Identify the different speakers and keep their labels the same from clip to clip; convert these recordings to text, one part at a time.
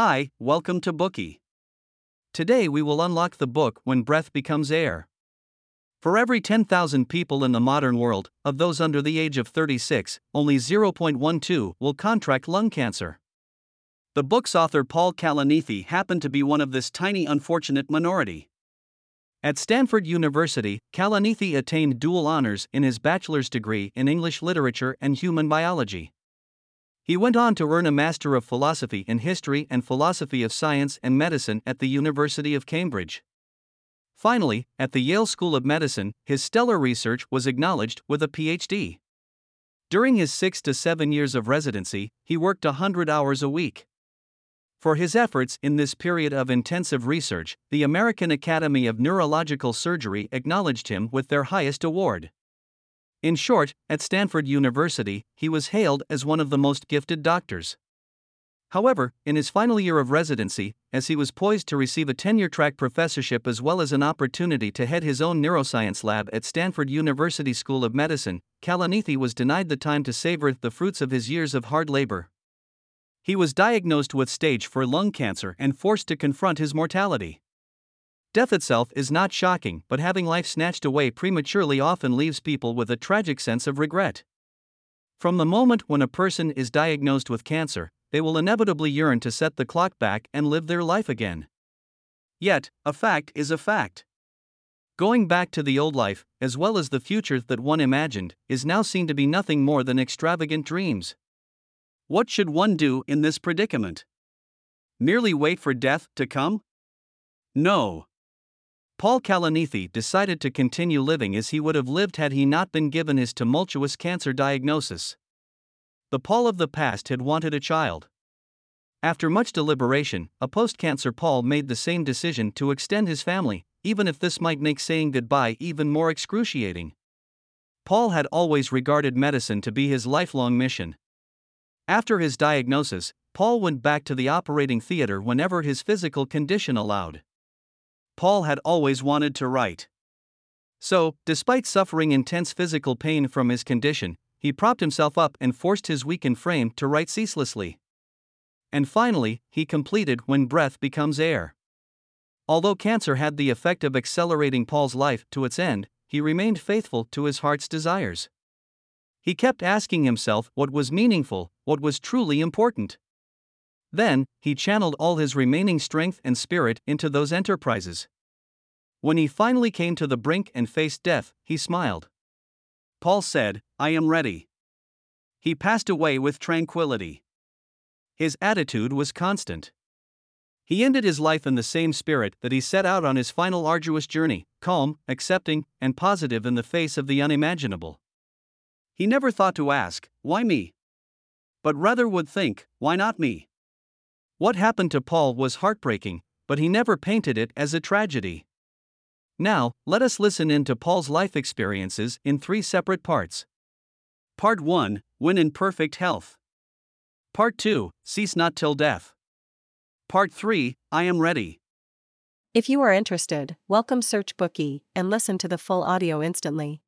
Speaker 1: Hi, welcome to Bookey. Today we will unlock the book When Breath Becomes Air. For every 10,000 people in the modern world, of those under the age of 36, only 0.12 will contract lung cancer. The book's author Paul Kalanithi happened to be one of this tiny unfortunate minority. At Stanford University, Kalanithi attained dual honors in his bachelor's degree in English literature and human biology. He went on to earn a Master of Philosophy in History and Philosophy of Science and Medicine at the University of Cambridge. Finally, at the Yale School of Medicine, his stellar research was acknowledged with a PhD. During his six to seven years of residency, he worked a 100 hours a week. For his efforts in this period of intensive research, the American Academy of Neurological Surgery acknowledged him with their highest award. In short, at Stanford University, he was hailed as one of the most gifted doctors. However, in his final year of residency, as he was poised to receive a tenure track professorship as well as an opportunity to head his own neuroscience lab at Stanford University School of Medicine, Kalanithi was denied the time to savor the fruits of his years of hard labor. He was diagnosed with stage 4 lung cancer and forced to confront his mortality. Death itself is not shocking, but having life snatched away prematurely often leaves people with a tragic sense of regret. From the moment when a person is diagnosed with cancer, they will inevitably yearn to set the clock back and live their life again. Yet, a fact is a fact. Going back to the old life, as well as the future that one imagined, is now seen to be nothing more than extravagant dreams. What should one do in this predicament? Merely wait for death to come? No. Paul Kalanithi decided to continue living as he would have lived had he not been given his tumultuous cancer diagnosis. The Paul of the past had wanted a child. After much deliberation, a post cancer Paul made the same decision to extend his family, even if this might make saying goodbye even more excruciating. Paul had always regarded medicine to be his lifelong mission. After his diagnosis, Paul went back to the operating theater whenever his physical condition allowed. Paul had always wanted to write. So, despite suffering intense physical pain from his condition, he propped himself up and forced his weakened frame to write ceaselessly. And finally, he completed When Breath Becomes Air. Although cancer had the effect of accelerating Paul's life to its end, he remained faithful to his heart's desires. He kept asking himself what was meaningful, what was truly important. Then, he channeled all his remaining strength and spirit into those enterprises. When he finally came to the brink and faced death, he smiled. Paul said, I am ready. He passed away with tranquility. His attitude was constant. He ended his life in the same spirit that he set out on his final arduous journey calm, accepting, and positive in the face of the unimaginable. He never thought to ask, Why me? But rather would think, Why not me? What happened to Paul was heartbreaking, but he never painted it as a tragedy. Now, let us listen in to Paul's life experiences in three separate parts. Part 1 When in Perfect Health. Part 2 Cease Not Till Death. Part 3 I Am Ready.
Speaker 2: If you are interested, welcome Search Bookey and listen to the full audio instantly.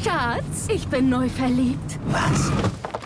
Speaker 3: Schatz, ich bin neu verliebt.
Speaker 4: Was?